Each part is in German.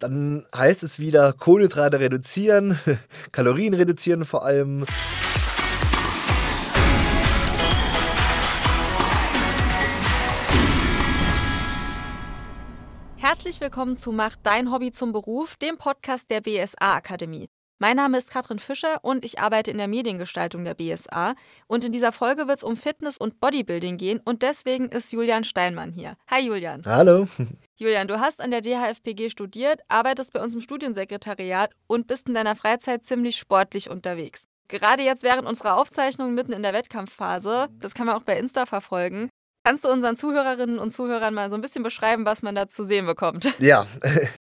Dann heißt es wieder Kohlenhydrate reduzieren, Kalorien reduzieren vor allem. Herzlich willkommen zu Mach dein Hobby zum Beruf, dem Podcast der BSA Akademie. Mein Name ist Katrin Fischer und ich arbeite in der Mediengestaltung der BSA. Und in dieser Folge wird es um Fitness und Bodybuilding gehen und deswegen ist Julian Steinmann hier. Hi Julian. Hallo. Julian, du hast an der DHFPG studiert, arbeitest bei uns im Studiensekretariat und bist in deiner Freizeit ziemlich sportlich unterwegs. Gerade jetzt während unserer Aufzeichnung mitten in der Wettkampfphase, das kann man auch bei Insta verfolgen. Kannst du unseren Zuhörerinnen und Zuhörern mal so ein bisschen beschreiben, was man da zu sehen bekommt? Ja,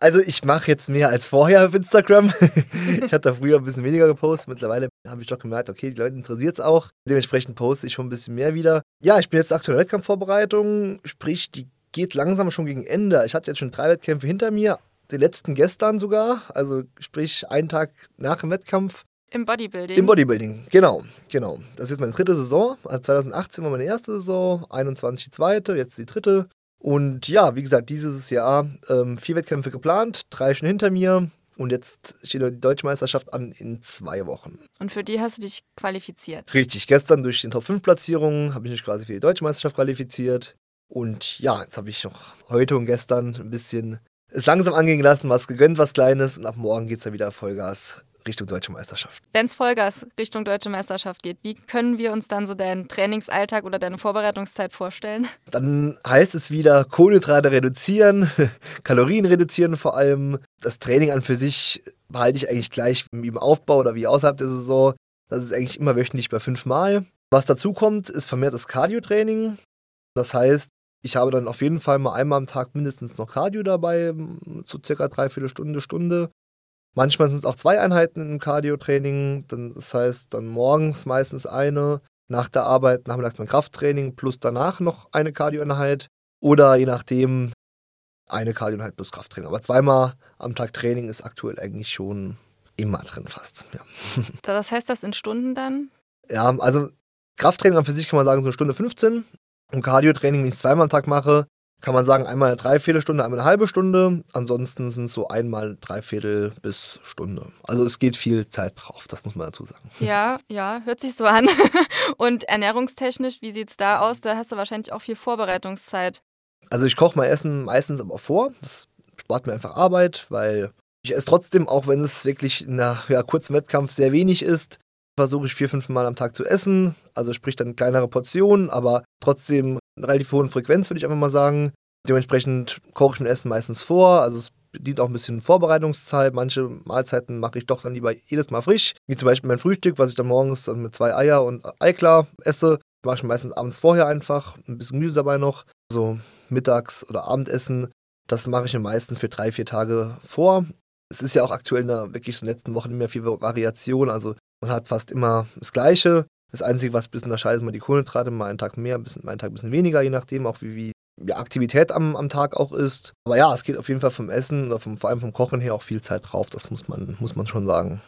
also ich mache jetzt mehr als vorher auf Instagram. ich hatte da früher ein bisschen weniger gepostet. Mittlerweile habe ich doch gemerkt, okay, die Leute interessiert es auch. Dementsprechend poste ich schon ein bisschen mehr wieder. Ja, ich bin jetzt aktuell in Wettkampfvorbereitung, sprich, die geht langsam schon gegen Ende. Ich hatte jetzt schon drei Wettkämpfe hinter mir, den letzten gestern sogar, also sprich einen Tag nach dem Wettkampf. Im Bodybuilding? Im Bodybuilding, genau, genau. Das ist jetzt meine dritte Saison. 2018 also war meine erste Saison, 21 die zweite, jetzt die dritte. Und ja, wie gesagt, dieses Jahr ähm, vier Wettkämpfe geplant, drei schon hinter mir. Und jetzt steht die Deutsche Meisterschaft an in zwei Wochen. Und für die hast du dich qualifiziert? Richtig. Gestern durch die Top 5 Platzierung habe ich mich quasi für die Deutsche Meisterschaft qualifiziert. Und ja, jetzt habe ich noch heute und gestern ein bisschen es langsam angehen lassen, was gegönnt, was Kleines. Und ab morgen geht es dann wieder Vollgas Richtung Deutsche Meisterschaft. Wenn es Vollgas Richtung Deutsche Meisterschaft geht, wie können wir uns dann so deinen Trainingsalltag oder deine Vorbereitungszeit vorstellen? Dann heißt es wieder Kohlenhydrate reduzieren, Kalorien reduzieren vor allem. Das Training an für sich behalte ich eigentlich gleich wie im Aufbau oder wie außerhalb der Saison. Das ist eigentlich immer wöchentlich bei fünfmal. Was dazu kommt, ist vermehrtes Cardio-Training. Das heißt, ich habe dann auf jeden Fall mal einmal am Tag mindestens noch Cardio dabei, so circa dreiviertel Stunde, Stunde. Manchmal sind es auch zwei Einheiten im Cardio-Training. Das heißt, dann morgens meistens eine, nach der Arbeit nachmittags mein Krafttraining plus danach noch eine Cardio-Einheit. Oder je nachdem eine Cardio-Einheit plus Krafttraining. Aber zweimal am Tag Training ist aktuell eigentlich schon immer drin fast. Ja. Was heißt das in Stunden dann? Ja, also Krafttraining an für sich kann man sagen so eine Stunde 15. Und Cardio-Training, wenn ich es zweimal am Tag mache, kann man sagen, einmal eine Dreiviertelstunde, einmal eine halbe Stunde. Ansonsten sind es so einmal Dreiviertel bis Stunde. Also es geht viel Zeit drauf, das muss man dazu sagen. Ja, ja, hört sich so an. Und ernährungstechnisch, wie sieht es da aus? Da hast du wahrscheinlich auch viel Vorbereitungszeit. Also ich koche mein Essen meistens aber vor. Das spart mir einfach Arbeit, weil ich esse trotzdem, auch wenn es wirklich einer ja, kurzen Wettkampf sehr wenig ist, versuche ich vier, fünf Mal am Tag zu essen. Also sprich dann kleinere Portionen, aber trotzdem relativ hohen Frequenz, würde ich einfach mal sagen. Dementsprechend koche ich mein Essen meistens vor. Also es dient auch ein bisschen Vorbereitungszeit. Manche Mahlzeiten mache ich doch dann lieber jedes Mal frisch. Wie zum Beispiel mein Frühstück, was ich dann morgens dann mit zwei Eier und Eiklar esse. Mache ich meistens abends vorher einfach. Ein bisschen Gemüse dabei noch. So Mittags- oder Abendessen. Das mache ich mir meistens für drei, vier Tage vor. Es ist ja auch aktuell in der wirklich in den letzten Wochen mehr viel Variation. Also man hat fast immer das Gleiche. Das Einzige, was ein bisschen unterscheidet, ist mal die Kohlenhydrate, mal einen Tag mehr, mal einen Tag ein bisschen weniger, je nachdem, auch wie, wie die Aktivität am, am Tag auch ist. Aber ja, es geht auf jeden Fall vom Essen oder vom, vor allem vom Kochen her auch viel Zeit drauf, das muss man, muss man schon sagen.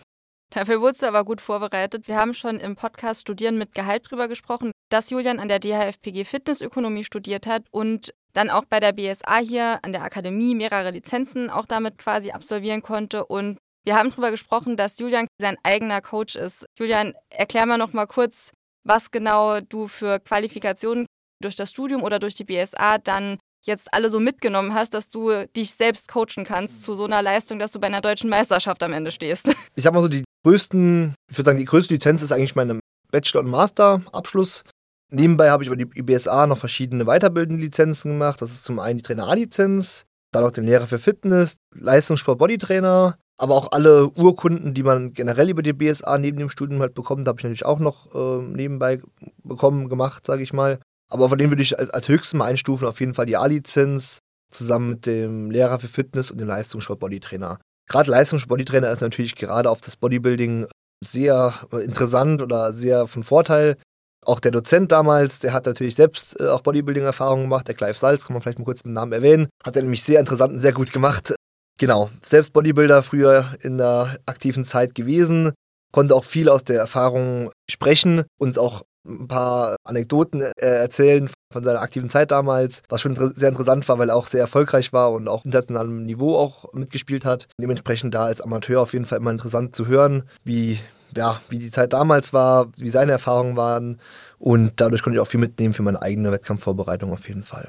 Dafür wurdest du aber gut vorbereitet. Wir haben schon im Podcast Studieren mit Gehalt drüber gesprochen, dass Julian an der DHFPG Fitnessökonomie studiert hat und dann auch bei der BSA hier an der Akademie mehrere Lizenzen auch damit quasi absolvieren konnte und wir haben darüber gesprochen, dass Julian sein eigener Coach ist. Julian, erklär mal noch mal kurz, was genau du für Qualifikationen durch das Studium oder durch die BSA dann jetzt alle so mitgenommen hast, dass du dich selbst coachen kannst zu so einer Leistung, dass du bei einer deutschen Meisterschaft am Ende stehst. Ich sag mal so, die größten, ich würde sagen, die größte Lizenz ist eigentlich mein Bachelor- und Master-Abschluss. Nebenbei habe ich über die BSA noch verschiedene weiterbildende Lizenzen gemacht. Das ist zum einen die Trainer A-Lizenz, dann auch den Lehrer für Fitness, Leistungssport Bodytrainer, aber auch alle Urkunden, die man generell über die BSA neben dem Studium halt bekommt, habe ich natürlich auch noch äh, nebenbei bekommen, gemacht, sage ich mal. Aber von denen würde ich als, als höchstes mal einstufen, auf jeden Fall die A-Lizenz, zusammen mit dem Lehrer für Fitness und dem Leistungssport-Bodytrainer. Gerade Leistungssport-Bodytrainer ist natürlich gerade auf das Bodybuilding sehr äh, interessant oder sehr von Vorteil. Auch der Dozent damals, der hat natürlich selbst äh, auch Bodybuilding-Erfahrungen gemacht, der Clive Salz, kann man vielleicht mal kurz mit Namen erwähnen, hat er nämlich sehr interessant und sehr gut gemacht. Genau, selbst Bodybuilder früher in der aktiven Zeit gewesen, konnte auch viel aus der Erfahrung sprechen, uns auch ein paar Anekdoten äh, erzählen von seiner aktiven Zeit damals, was schon sehr interessant war, weil er auch sehr erfolgreich war und auch internationalem Niveau auch mitgespielt hat. Dementsprechend da als Amateur auf jeden Fall immer interessant zu hören, wie, ja, wie die Zeit damals war, wie seine Erfahrungen waren. Und dadurch konnte ich auch viel mitnehmen für meine eigene Wettkampfvorbereitung auf jeden Fall.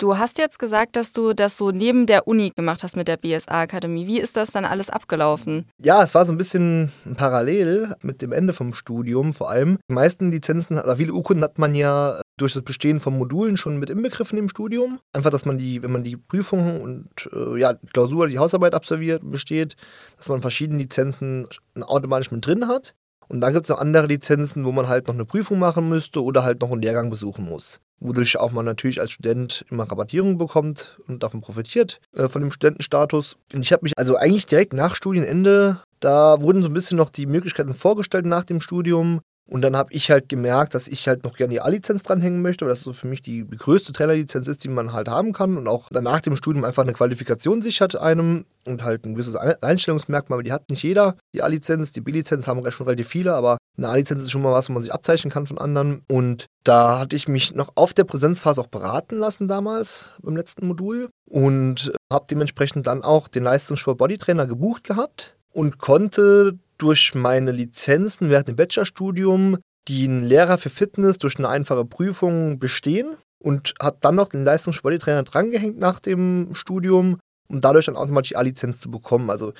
Du hast jetzt gesagt, dass du das so neben der Uni gemacht hast mit der BSA-Akademie. Wie ist das dann alles abgelaufen? Ja, es war so ein bisschen parallel mit dem Ende vom Studium vor allem. Die meisten Lizenzen, also viele Urkunden hat man ja durch das Bestehen von Modulen schon mit inbegriffen im Studium. Einfach, dass man die, wenn man die Prüfungen und äh, ja, die Klausur, die Hausarbeit absolviert besteht, dass man verschiedene Lizenzen automatisch mit drin hat. Und dann gibt es noch andere Lizenzen, wo man halt noch eine Prüfung machen müsste oder halt noch einen Lehrgang besuchen muss wodurch auch man natürlich als Student immer Rabattierungen bekommt und davon profitiert, äh, von dem Studentenstatus. Und ich habe mich also eigentlich direkt nach Studienende, da wurden so ein bisschen noch die Möglichkeiten vorgestellt nach dem Studium. Und dann habe ich halt gemerkt, dass ich halt noch gerne die A-Lizenz dranhängen möchte, weil das so für mich die größte Trainerlizenz ist, die man halt haben kann und auch nach dem Studium einfach eine Qualifikation sichert einem und halt ein gewisses Einstellungsmerkmal, die hat nicht jeder. Die A-Lizenz, die B-Lizenz haben schon relativ viele, aber eine A-Lizenz ist schon mal was, wo man sich abzeichnen kann von anderen. Und da hatte ich mich noch auf der Präsenzphase auch beraten lassen damals beim letzten Modul und habe dementsprechend dann auch den Leistungssport Bodytrainer gebucht gehabt und konnte durch meine Lizenzen während dem Bachelorstudium den Lehrer für Fitness durch eine einfache Prüfung bestehen und habe dann noch den Leistungssporttrainer drangehängt nach dem Studium, um dadurch dann automatisch die A-Lizenz zu bekommen. Also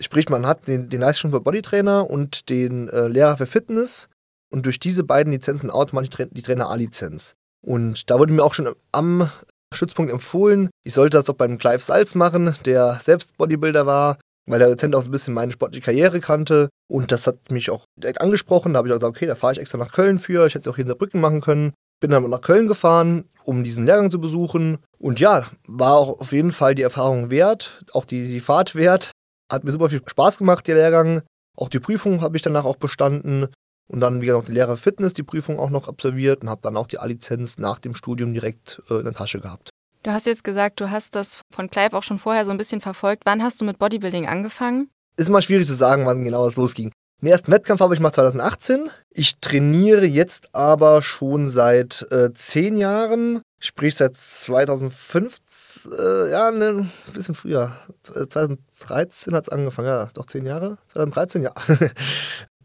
sprich, man hat den, den Leistungssport-Bodytrainer und den äh, Lehrer für Fitness und durch diese beiden Lizenzen automatisch die Trainer A-Lizenz. Und da wurde mir auch schon am Stützpunkt empfohlen, ich sollte das doch beim Clive Salz machen, der selbst Bodybuilder war weil der Dozent auch so ein bisschen meine sportliche Karriere kannte. Und das hat mich auch direkt angesprochen. Da habe ich auch gesagt, okay, da fahre ich extra nach Köln für. Ich hätte es auch hier in Saarbrücken machen können. Bin dann nach Köln gefahren, um diesen Lehrgang zu besuchen. Und ja, war auch auf jeden Fall die Erfahrung wert, auch die, die Fahrt wert. Hat mir super viel Spaß gemacht, der Lehrgang. Auch die Prüfung habe ich danach auch bestanden. Und dann, wie gesagt, die Lehrer Fitness, die Prüfung auch noch absolviert und habe dann auch die A-Lizenz nach dem Studium direkt äh, in der Tasche gehabt. Du hast jetzt gesagt, du hast das von Clive auch schon vorher so ein bisschen verfolgt. Wann hast du mit Bodybuilding angefangen? Ist immer schwierig zu sagen, wann genau es losging. Den ersten Wettkampf habe ich mal 2018. Ich trainiere jetzt aber schon seit äh, zehn Jahren, sprich seit 2015, äh, ja, ne, ein bisschen früher. 2013 hat es angefangen, ja, doch zehn Jahre? 2013, ja.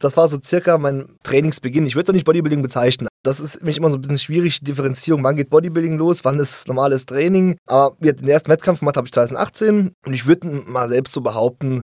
Das war so circa mein Trainingsbeginn. Ich würde es auch nicht Bodybuilding bezeichnen. Das ist mich immer so ein bisschen schwierig, die Differenzierung. Wann geht Bodybuilding los? Wann ist normales Training? Aber den ersten Wettkampf gemacht habe ich 2018 und ich würde mal selbst so behaupten,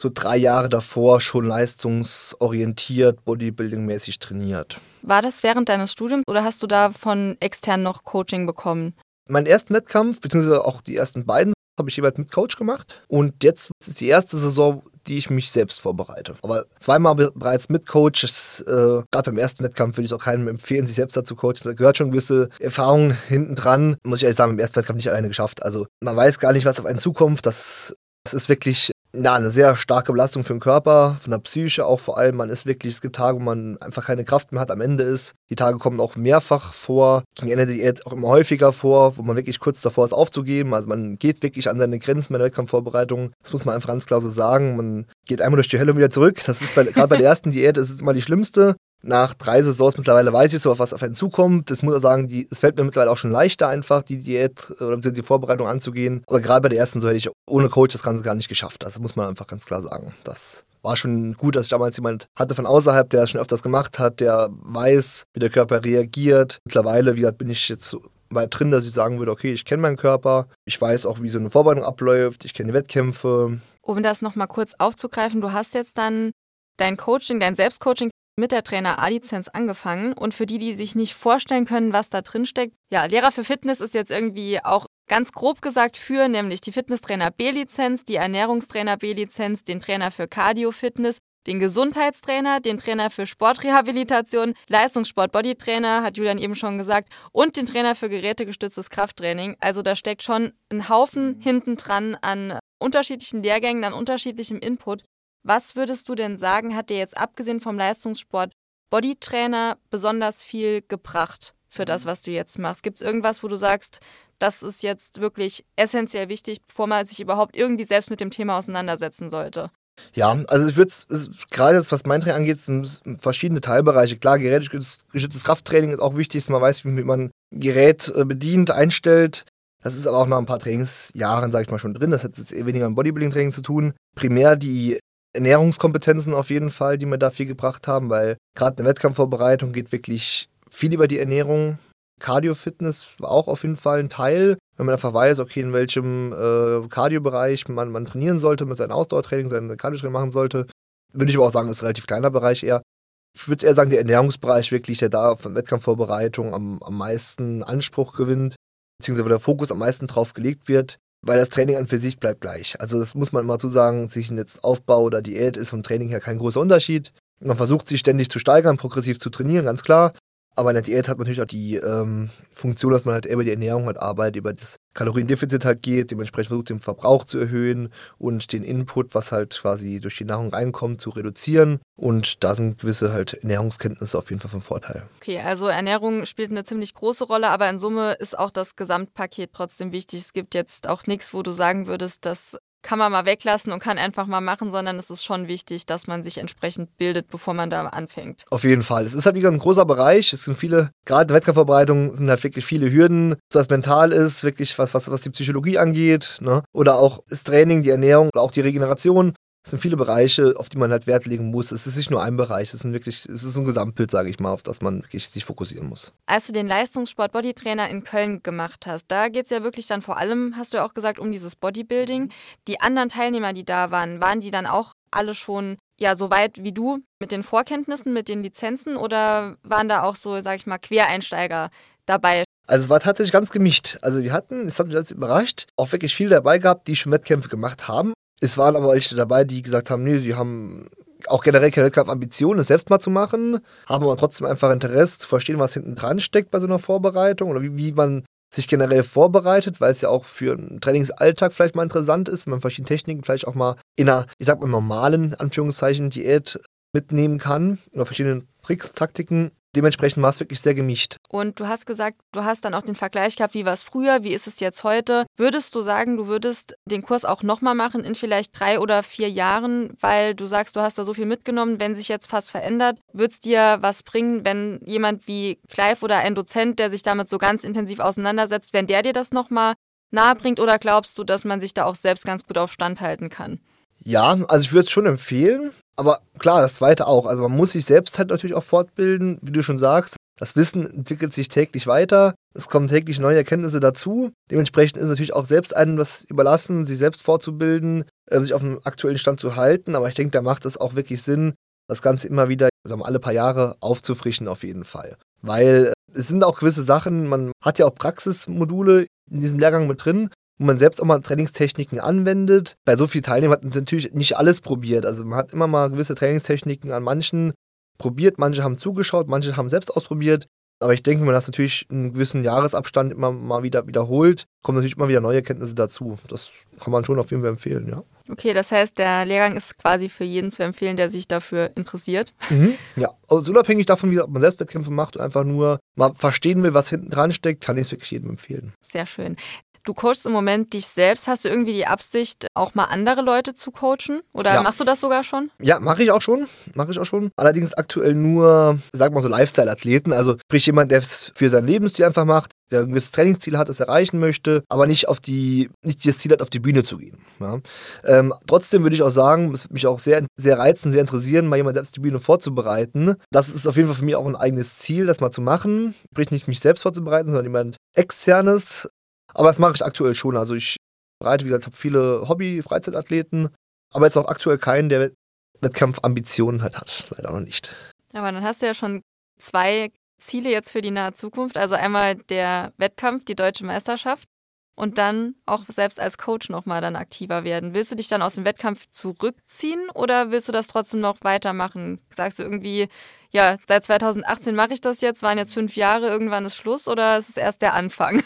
so drei Jahre davor schon leistungsorientiert, Bodybuilding-mäßig trainiert. War das während deines Studiums oder hast du da von extern noch Coaching bekommen? Mein ersten Wettkampf, beziehungsweise auch die ersten beiden, habe ich jeweils mit Coach gemacht. Und jetzt ist die erste Saison, die ich mich selbst vorbereite. Aber zweimal bereits mit Coaches, äh, gerade beim ersten Wettkampf würde ich auch keinem empfehlen, sich selbst dazu coachen. Da gehört schon gewisse Erfahrung hinten dran. Muss ich ehrlich sagen, beim ersten Wettkampf nicht alleine geschafft. Also man weiß gar nicht, was auf einen zukommt. Das, das ist wirklich ja, eine sehr starke Belastung für den Körper, von der Psyche auch vor allem. Man ist wirklich, es gibt Tage, wo man einfach keine Kraft mehr hat, am Ende ist. Die Tage kommen auch mehrfach vor, gegen Ende der Diät auch immer häufiger vor, wo man wirklich kurz davor ist aufzugeben. Also man geht wirklich an seine Grenzen bei der Wettkampfvorbereitung. Das muss man einfach ganz klar so sagen. Man geht einmal durch die Hölle und wieder zurück. Das ist gerade bei der ersten Diät ist es immer die schlimmste. Nach drei Saisons mittlerweile weiß ich so, was auf einen zukommt. Das muss ich sagen, es fällt mir mittlerweile auch schon leichter, einfach die Diät oder die Vorbereitung anzugehen. Aber gerade bei der ersten so hätte ich ohne Coach das Ganze gar nicht geschafft. Das muss man einfach ganz klar sagen. Das war schon gut, dass ich damals jemand hatte von außerhalb, der schon öfters gemacht hat, der weiß, wie der Körper reagiert. Mittlerweile, wie gesagt, bin ich jetzt so weit drin, dass ich sagen würde, okay, ich kenne meinen Körper, ich weiß auch, wie so eine Vorbereitung abläuft, ich kenne die Wettkämpfe. Um das nochmal kurz aufzugreifen, du hast jetzt dann dein Coaching, dein Selbstcoaching mit der Trainer A-Lizenz angefangen. Und für die, die sich nicht vorstellen können, was da drin steckt, ja, Lehrer für Fitness ist jetzt irgendwie auch ganz grob gesagt für, nämlich die Fitnesstrainer B-Lizenz, die Ernährungstrainer B-Lizenz, den Trainer für Cardio-Fitness, den Gesundheitstrainer, den Trainer für Sportrehabilitation, Leistungssport-Bodytrainer, hat Julian eben schon gesagt, und den Trainer für gerätegestütztes Krafttraining. Also da steckt schon ein Haufen hinten dran an unterschiedlichen Lehrgängen, an unterschiedlichem Input. Was würdest du denn sagen, hat dir jetzt abgesehen vom Leistungssport Bodytrainer besonders viel gebracht für das, mhm. was du jetzt machst? Gibt es irgendwas, wo du sagst, das ist jetzt wirklich essentiell wichtig, bevor man sich überhaupt irgendwie selbst mit dem Thema auseinandersetzen sollte? Ja, also ich würde es, gerade jetzt, was mein Training angeht, sind verschiedene Teilbereiche. Klar, gerätgeschütztes Krafttraining ist auch wichtig, dass man weiß, wie man ein Gerät äh, bedient, einstellt. Das ist aber auch nach ein paar Trainingsjahren, sage ich mal, schon drin. Das hat jetzt eher weniger mit Bodybuilding-Training zu tun. Primär die Ernährungskompetenzen auf jeden Fall, die mir da viel gebracht haben, weil gerade eine Wettkampfvorbereitung geht wirklich viel über die Ernährung. Cardio-Fitness war auch auf jeden Fall ein Teil, wenn man einfach weiß, okay, in welchem äh, Cardio-Bereich man, man trainieren sollte, mit seinem Ausdauertraining, sein Cardio-Training machen sollte. Würde ich aber auch sagen, ist ein relativ kleiner Bereich eher. Ich würde eher sagen, der Ernährungsbereich wirklich, der da von Wettkampfvorbereitung am, am meisten Anspruch gewinnt, beziehungsweise wo der Fokus am meisten drauf gelegt wird, weil das Training an für sich bleibt gleich. Also das muss man immer zu sagen, sich jetzt Aufbau oder Diät ist vom Training her kein großer Unterschied. Man versucht sich ständig zu steigern, progressiv zu trainieren, ganz klar. Aber in der Diät hat man natürlich auch die ähm, Funktion, dass man halt über die Ernährung halt arbeitet, über das Kaloriendefizit halt geht, dementsprechend versucht, den Verbrauch zu erhöhen und den Input, was halt quasi durch die Nahrung reinkommt, zu reduzieren. Und da sind gewisse halt Ernährungskenntnisse auf jeden Fall von Vorteil. Okay, also Ernährung spielt eine ziemlich große Rolle, aber in Summe ist auch das Gesamtpaket trotzdem wichtig. Es gibt jetzt auch nichts, wo du sagen würdest, dass kann man mal weglassen und kann einfach mal machen, sondern es ist schon wichtig, dass man sich entsprechend bildet, bevor man da anfängt. Auf jeden Fall. Es ist halt wieder ein großer Bereich. Es sind viele, gerade in der Wettkampfvorbereitung sind halt wirklich viele Hürden, was mental ist, wirklich was, was, was die Psychologie angeht, ne? Oder auch das Training, die Ernährung, auch die Regeneration. Es sind viele Bereiche, auf die man halt Wert legen muss. Es ist nicht nur ein Bereich, es ist wirklich, es ist ein Gesamtbild, sage ich mal, auf das man wirklich sich fokussieren muss. Als du den Leistungssport Bodytrainer in Köln gemacht hast, da geht es ja wirklich dann vor allem, hast du ja auch gesagt, um dieses Bodybuilding. Die anderen Teilnehmer, die da waren, waren die dann auch alle schon ja so weit wie du mit den Vorkenntnissen, mit den Lizenzen oder waren da auch so, sag ich mal, Quereinsteiger dabei? Also es war tatsächlich ganz gemischt. Also wir hatten, das hat mich alles überrascht, auch wirklich viele dabei gehabt, die schon Wettkämpfe gemacht haben es waren aber welche dabei, die gesagt haben, nee, sie haben auch generell keine Wettkampfambitionen, es selbst mal zu machen, haben aber trotzdem einfach Interesse zu verstehen, was hinten dran steckt bei so einer Vorbereitung oder wie, wie man sich generell vorbereitet, weil es ja auch für einen Trainingsalltag vielleicht mal interessant ist, wenn man verschiedene Techniken vielleicht auch mal in einer, ich sag mal, normalen, Anführungszeichen, Diät mitnehmen kann oder verschiedene Tricks, Taktiken dementsprechend war es wirklich sehr gemischt. Und du hast gesagt, du hast dann auch den Vergleich gehabt, wie war es früher, wie ist es jetzt heute. Würdest du sagen, du würdest den Kurs auch nochmal machen in vielleicht drei oder vier Jahren, weil du sagst, du hast da so viel mitgenommen, wenn sich jetzt fast verändert, würde es dir was bringen, wenn jemand wie Clive oder ein Dozent, der sich damit so ganz intensiv auseinandersetzt, wenn der dir das nochmal nahe bringt oder glaubst du, dass man sich da auch selbst ganz gut auf Stand halten kann? Ja, also ich würde es schon empfehlen. Aber klar, das zweite auch. Also man muss sich selbst halt natürlich auch fortbilden, wie du schon sagst. Das Wissen entwickelt sich täglich weiter. Es kommen täglich neue Erkenntnisse dazu. Dementsprechend ist natürlich auch selbst einem das überlassen, sich selbst fortzubilden, äh, sich auf dem aktuellen Stand zu halten. Aber ich denke, da macht es auch wirklich Sinn, das Ganze immer wieder, sagen wir, alle paar Jahre aufzufrischen auf jeden Fall. Weil es sind auch gewisse Sachen, man hat ja auch Praxismodule in diesem Lehrgang mit drin wo man selbst auch mal Trainingstechniken anwendet. Bei so vielen Teilnehmern hat man natürlich nicht alles probiert. Also man hat immer mal gewisse Trainingstechniken an manchen probiert, manche haben zugeschaut, manche haben selbst ausprobiert. Aber ich denke, wenn man das natürlich einen gewissen Jahresabstand immer mal wieder wiederholt, kommen natürlich immer wieder neue Kenntnisse dazu. Das kann man schon auf jeden Fall empfehlen, ja. Okay, das heißt, der Lehrgang ist quasi für jeden zu empfehlen, der sich dafür interessiert. Mhm, ja, also unabhängig davon, wie man selbst Wettkämpfe macht und einfach nur mal verstehen will, was hinten dran steckt, kann ich es wirklich jedem empfehlen. Sehr schön. Du coachst im Moment dich selbst. Hast du irgendwie die Absicht, auch mal andere Leute zu coachen? Oder ja. machst du das sogar schon? Ja, mache ich auch schon. Mache ich auch schon. Allerdings aktuell nur, sag mal so, Lifestyle-Athleten. Also sprich jemand, der es für sein Lebensstil einfach macht, der ein gewisses Trainingsziel hat, das erreichen möchte, aber nicht auf die, nicht das Ziel hat, auf die Bühne zu gehen. Ja. Ähm, trotzdem würde ich auch sagen, es würde mich auch sehr, sehr reizen, sehr interessieren, mal jemand selbst die Bühne vorzubereiten. Das ist auf jeden Fall für mich auch ein eigenes Ziel, das mal zu machen. Sprich nicht mich selbst vorzubereiten, sondern jemand externes, aber das mache ich aktuell schon. Also ich bereite, wie gesagt, habe viele Hobby-Freizeitathleten, aber jetzt auch aktuell keinen, der Wettkampfambitionen halt hat. Leider noch nicht. Aber dann hast du ja schon zwei Ziele jetzt für die nahe Zukunft. Also einmal der Wettkampf, die deutsche Meisterschaft und dann auch selbst als Coach nochmal dann aktiver werden. Willst du dich dann aus dem Wettkampf zurückziehen oder willst du das trotzdem noch weitermachen? Sagst du irgendwie, ja, seit 2018 mache ich das jetzt, waren jetzt fünf Jahre, irgendwann ist Schluss oder ist es erst der Anfang?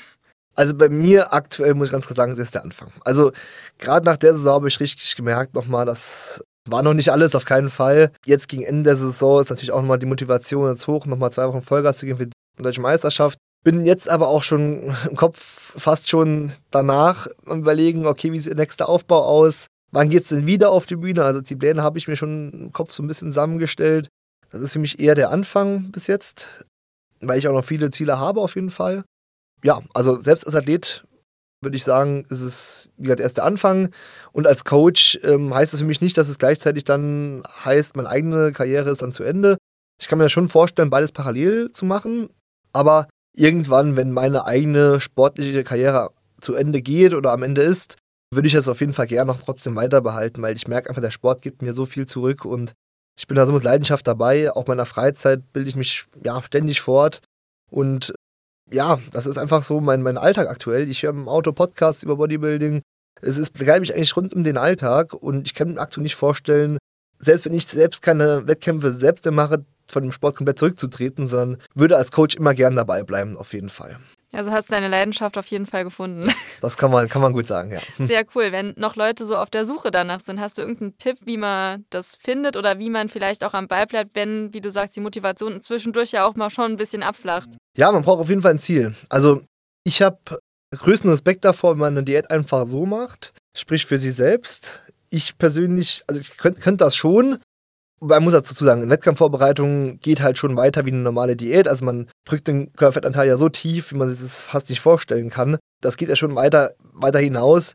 Also bei mir aktuell muss ich ganz klar sagen, es ist der Anfang. Also gerade nach der Saison habe ich richtig gemerkt nochmal, das war noch nicht alles, auf keinen Fall. Jetzt gegen Ende der Saison ist natürlich auch nochmal die Motivation jetzt hoch, nochmal zwei Wochen Vollgas zu geben für die Deutsche Meisterschaft. Bin jetzt aber auch schon im Kopf fast schon danach am überlegen, okay, wie sieht der nächste Aufbau aus? wann geht es denn wieder auf die Bühne? Also die Pläne habe ich mir schon im Kopf so ein bisschen zusammengestellt. Das ist für mich eher der Anfang bis jetzt, weil ich auch noch viele Ziele habe auf jeden Fall. Ja, also selbst als Athlet würde ich sagen, ist es, wie gesagt, erst der Anfang. Und als Coach ähm, heißt es für mich nicht, dass es gleichzeitig dann heißt, meine eigene Karriere ist dann zu Ende. Ich kann mir schon vorstellen, beides parallel zu machen. Aber irgendwann, wenn meine eigene sportliche Karriere zu Ende geht oder am Ende ist, würde ich das auf jeden Fall gerne noch trotzdem weiter behalten, weil ich merke einfach, der Sport gibt mir so viel zurück und ich bin da so mit Leidenschaft dabei. Auch meiner Freizeit bilde ich mich ja ständig fort. Und ja, das ist einfach so mein, mein Alltag aktuell. Ich höre im Auto Podcasts über Bodybuilding. Es ist, begleitet mich eigentlich rund um den Alltag und ich kann mir aktuell nicht vorstellen, selbst wenn ich selbst keine Wettkämpfe selbst mache, von dem Sport komplett zurückzutreten, sondern würde als Coach immer gern dabei bleiben, auf jeden Fall. Also hast du deine Leidenschaft auf jeden Fall gefunden. Das kann man, kann man gut sagen, ja. Sehr cool. Wenn noch Leute so auf der Suche danach sind, hast du irgendeinen Tipp, wie man das findet oder wie man vielleicht auch am Ball bleibt, wenn, wie du sagst, die Motivation zwischendurch ja auch mal schon ein bisschen abflacht? Ja, man braucht auf jeden Fall ein Ziel. Also ich habe größten Respekt davor, wenn man eine Diät einfach so macht, sprich für sich selbst. Ich persönlich, also ich könnte könnt das schon, man muss dazu sagen, in Wettkampfvorbereitung geht halt schon weiter wie eine normale Diät. Also man drückt den Körperfettanteil ja so tief, wie man sich das fast nicht vorstellen kann. Das geht ja schon weiter, weiter hinaus.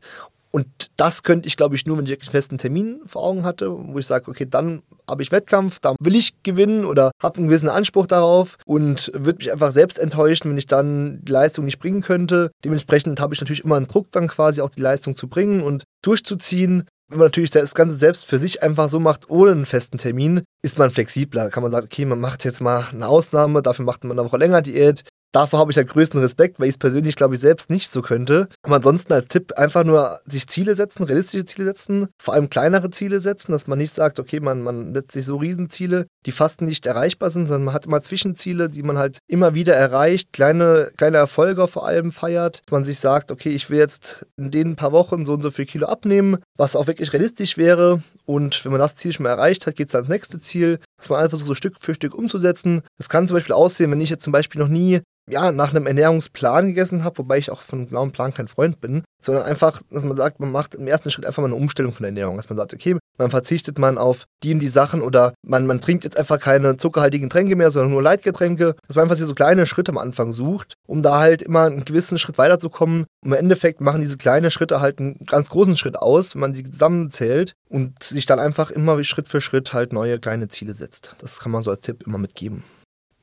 Und das könnte ich, glaube ich, nur, wenn ich einen festen Termin vor Augen hatte, wo ich sage, okay, dann habe ich Wettkampf, da will ich gewinnen oder habe einen gewissen Anspruch darauf und würde mich einfach selbst enttäuschen, wenn ich dann die Leistung nicht bringen könnte. Dementsprechend habe ich natürlich immer einen Druck, dann quasi auch die Leistung zu bringen und durchzuziehen wenn man natürlich das Ganze selbst für sich einfach so macht, ohne einen festen Termin, ist man flexibler. Kann man sagen, okay, man macht jetzt mal eine Ausnahme, dafür macht man eine Woche länger Diät, Davor habe ich halt größten Respekt, weil ich es persönlich, glaube ich, selbst nicht so könnte. Aber ansonsten als Tipp einfach nur sich Ziele setzen, realistische Ziele setzen, vor allem kleinere Ziele setzen, dass man nicht sagt, okay, man, man setzt sich so Riesenziele, die fast nicht erreichbar sind, sondern man hat immer Zwischenziele, die man halt immer wieder erreicht, kleine, kleine Erfolge vor allem feiert. Dass man sich sagt, okay, ich will jetzt in den paar Wochen so und so viel Kilo abnehmen, was auch wirklich realistisch wäre. Und wenn man das Ziel schon mal erreicht hat, geht es ans nächste Ziel, dass man einfach so Stück für Stück umzusetzen. Das kann zum Beispiel aussehen, wenn ich jetzt zum Beispiel noch nie ja, nach einem Ernährungsplan gegessen habe, wobei ich auch von einem Plan kein Freund bin, sondern einfach, dass man sagt, man macht im ersten Schritt einfach mal eine Umstellung von der Ernährung, dass man sagt, okay, man verzichtet man auf die und die Sachen oder man, man trinkt jetzt einfach keine zuckerhaltigen Getränke mehr, sondern nur Leitgetränke, dass man einfach so kleine Schritte am Anfang sucht, um da halt immer einen gewissen Schritt weiterzukommen. Und im Endeffekt machen diese kleinen Schritte halt einen ganz großen Schritt aus, wenn man sie zusammenzählt und sich dann einfach immer Schritt für Schritt halt neue kleine Ziele setzt. Das kann man so als Tipp immer mitgeben.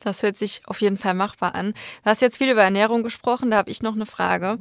Das hört sich auf jeden Fall machbar an. Du hast jetzt viel über Ernährung gesprochen, da habe ich noch eine Frage.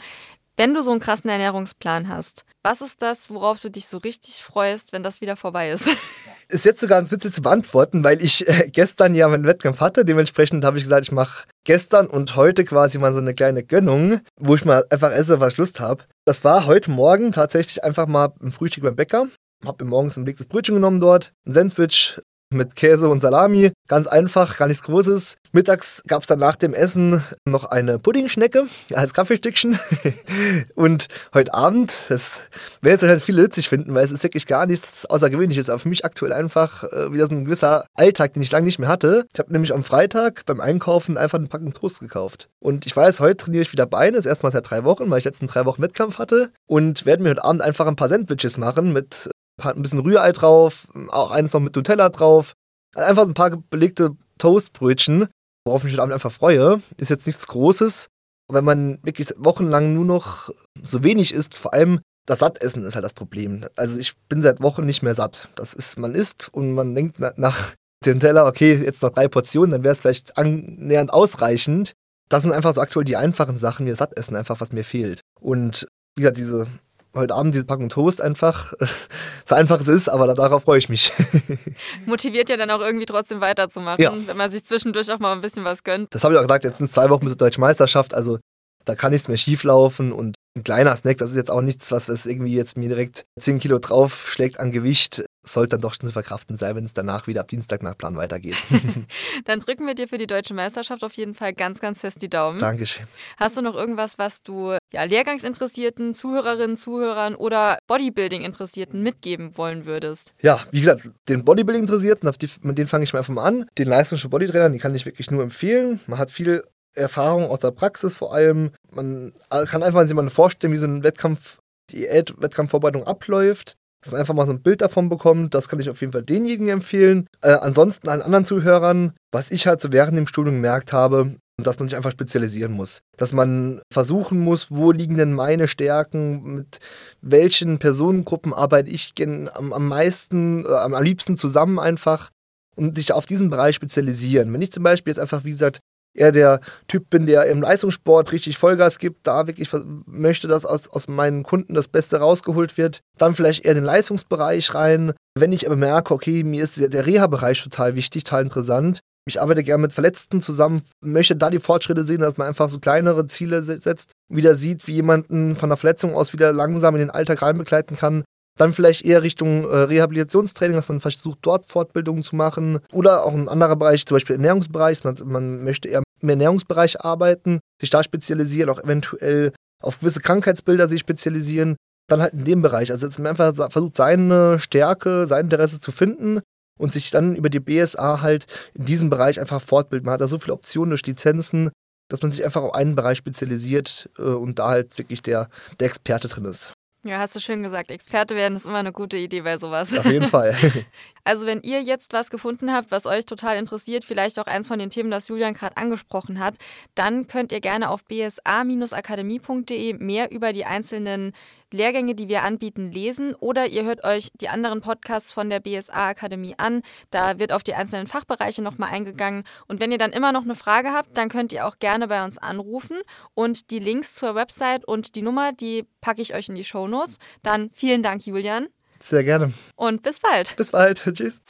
Wenn du so einen krassen Ernährungsplan hast, was ist das, worauf du dich so richtig freust, wenn das wieder vorbei ist? Ist jetzt sogar ganz witzig zu beantworten, weil ich äh, gestern ja meinen Wettkampf hatte. Dementsprechend habe ich gesagt, ich mache gestern und heute quasi mal so eine kleine Gönnung, wo ich mal einfach esse, was ich Lust habe. Das war heute Morgen tatsächlich einfach mal ein Frühstück beim Bäcker. Hab mir morgens ein belegtes Brötchen genommen dort, ein Sandwich, mit Käse und Salami. Ganz einfach, gar nichts Großes. Mittags gab es dann nach dem Essen noch eine Puddingschnecke als Kaffeestückchen. und heute Abend, das werden jetzt halt viele witzig finden, weil es ist wirklich gar nichts Außergewöhnliches. Aber für mich aktuell einfach äh, wieder so ein gewisser Alltag, den ich lange nicht mehr hatte. Ich habe nämlich am Freitag beim Einkaufen einfach eine Packung Toast gekauft. Und ich weiß, heute trainiere ich wieder Beine. Das ist erstmal seit drei Wochen, weil ich letzten drei Wochen Wettkampf hatte. Und werde mir heute Abend einfach ein paar Sandwiches machen mit ein bisschen Rührei drauf, auch eines noch mit Nutella drauf. Einfach ein paar belegte Toastbrötchen, worauf ich mich einfach freue. Ist jetzt nichts Großes. Wenn man wirklich wochenlang nur noch so wenig isst, vor allem das Sattessen ist halt das Problem. Also ich bin seit Wochen nicht mehr satt. Das ist, man isst und man denkt nach dem Teller, okay, jetzt noch drei Portionen, dann wäre es vielleicht annähernd ausreichend. Das sind einfach so aktuell die einfachen Sachen, das Sattessen einfach, was mir fehlt. Und wie gesagt, diese heute Abend diese Packung Toast einfach, so einfach es ist, aber darauf freue ich mich. Motiviert ja dann auch irgendwie trotzdem weiterzumachen, ja. wenn man sich zwischendurch auch mal ein bisschen was gönnt. Das habe ich auch gesagt, jetzt sind es zwei Wochen bis zur Deutschen Meisterschaft, also da kann nichts mehr schief laufen und ein kleiner Snack, das ist jetzt auch nichts, was, was irgendwie jetzt mir direkt 10 Kilo draufschlägt an Gewicht. Sollte dann doch schon zu verkraften sein, wenn es danach wieder ab Dienstag nach Plan weitergeht. dann drücken wir dir für die deutsche Meisterschaft auf jeden Fall ganz, ganz fest die Daumen. Dankeschön. Hast du noch irgendwas, was du ja, Lehrgangsinteressierten, Zuhörerinnen, Zuhörern oder Bodybuilding-Interessierten mitgeben wollen würdest? Ja, wie gesagt, den Bodybuilding-Interessierten, mit denen fange ich mal einfach mal an. Den leistungsschen Bodytrainern, die kann ich wirklich nur empfehlen. Man hat viel Erfahrung aus der Praxis vor allem. Man kann einfach sich mal vorstellen, wie so ein Wettkampf, Diät, Wettkampfvorbereitung abläuft. Dass man einfach mal so ein Bild davon bekommt. Das kann ich auf jeden Fall denjenigen empfehlen. Äh, ansonsten allen anderen Zuhörern, was ich halt so während dem Studium gemerkt habe, dass man sich einfach spezialisieren muss. Dass man versuchen muss, wo liegen denn meine Stärken, mit welchen Personengruppen arbeite ich am, am meisten, äh, am liebsten zusammen einfach und sich auf diesen Bereich spezialisieren. Wenn ich zum Beispiel jetzt einfach, wie gesagt, eher der Typ bin, der im Leistungssport richtig Vollgas gibt, da wirklich möchte, dass aus, aus meinen Kunden das Beste rausgeholt wird, dann vielleicht eher den Leistungsbereich rein. Wenn ich aber merke, okay, mir ist der Reha-Bereich total wichtig, total interessant, ich arbeite gerne mit Verletzten zusammen, möchte da die Fortschritte sehen, dass man einfach so kleinere Ziele setzt, wieder sieht, wie jemanden von der Verletzung aus wieder langsam in den Alltag reinbegleiten kann. Dann vielleicht eher Richtung äh, Rehabilitationstraining, dass man versucht, dort Fortbildungen zu machen. Oder auch ein anderer Bereich, zum Beispiel Ernährungsbereich. Man, man möchte eher im Ernährungsbereich arbeiten, sich da spezialisieren, auch eventuell auf gewisse Krankheitsbilder sich spezialisieren. Dann halt in dem Bereich. Also, dass man einfach versucht, seine Stärke, sein Interesse zu finden und sich dann über die BSA halt in diesem Bereich einfach fortbilden. Man hat da so viele Optionen durch Lizenzen, dass man sich einfach auf einen Bereich spezialisiert äh, und da halt wirklich der, der Experte drin ist. Ja, hast du schön gesagt. Experte werden ist immer eine gute Idee bei sowas. Auf jeden Fall. Also wenn ihr jetzt was gefunden habt, was euch total interessiert, vielleicht auch eins von den Themen, das Julian gerade angesprochen hat, dann könnt ihr gerne auf bsa-akademie.de mehr über die einzelnen Lehrgänge, die wir anbieten, lesen oder ihr hört euch die anderen Podcasts von der BSA Akademie an. Da wird auf die einzelnen Fachbereiche nochmal eingegangen. Und wenn ihr dann immer noch eine Frage habt, dann könnt ihr auch gerne bei uns anrufen und die Links zur Website und die Nummer, die packe ich euch in die Show Notes. Dann vielen Dank, Julian. Sehr gerne. Und bis bald. Bis bald. Tschüss.